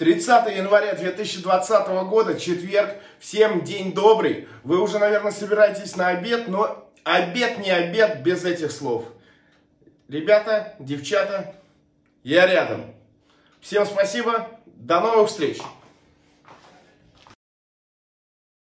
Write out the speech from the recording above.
30 января 2020 года, четверг. Всем день добрый. Вы уже, наверное, собираетесь на обед, но обед не обед без этих слов. Ребята, девчата, я рядом. Всем спасибо. До новых встреч.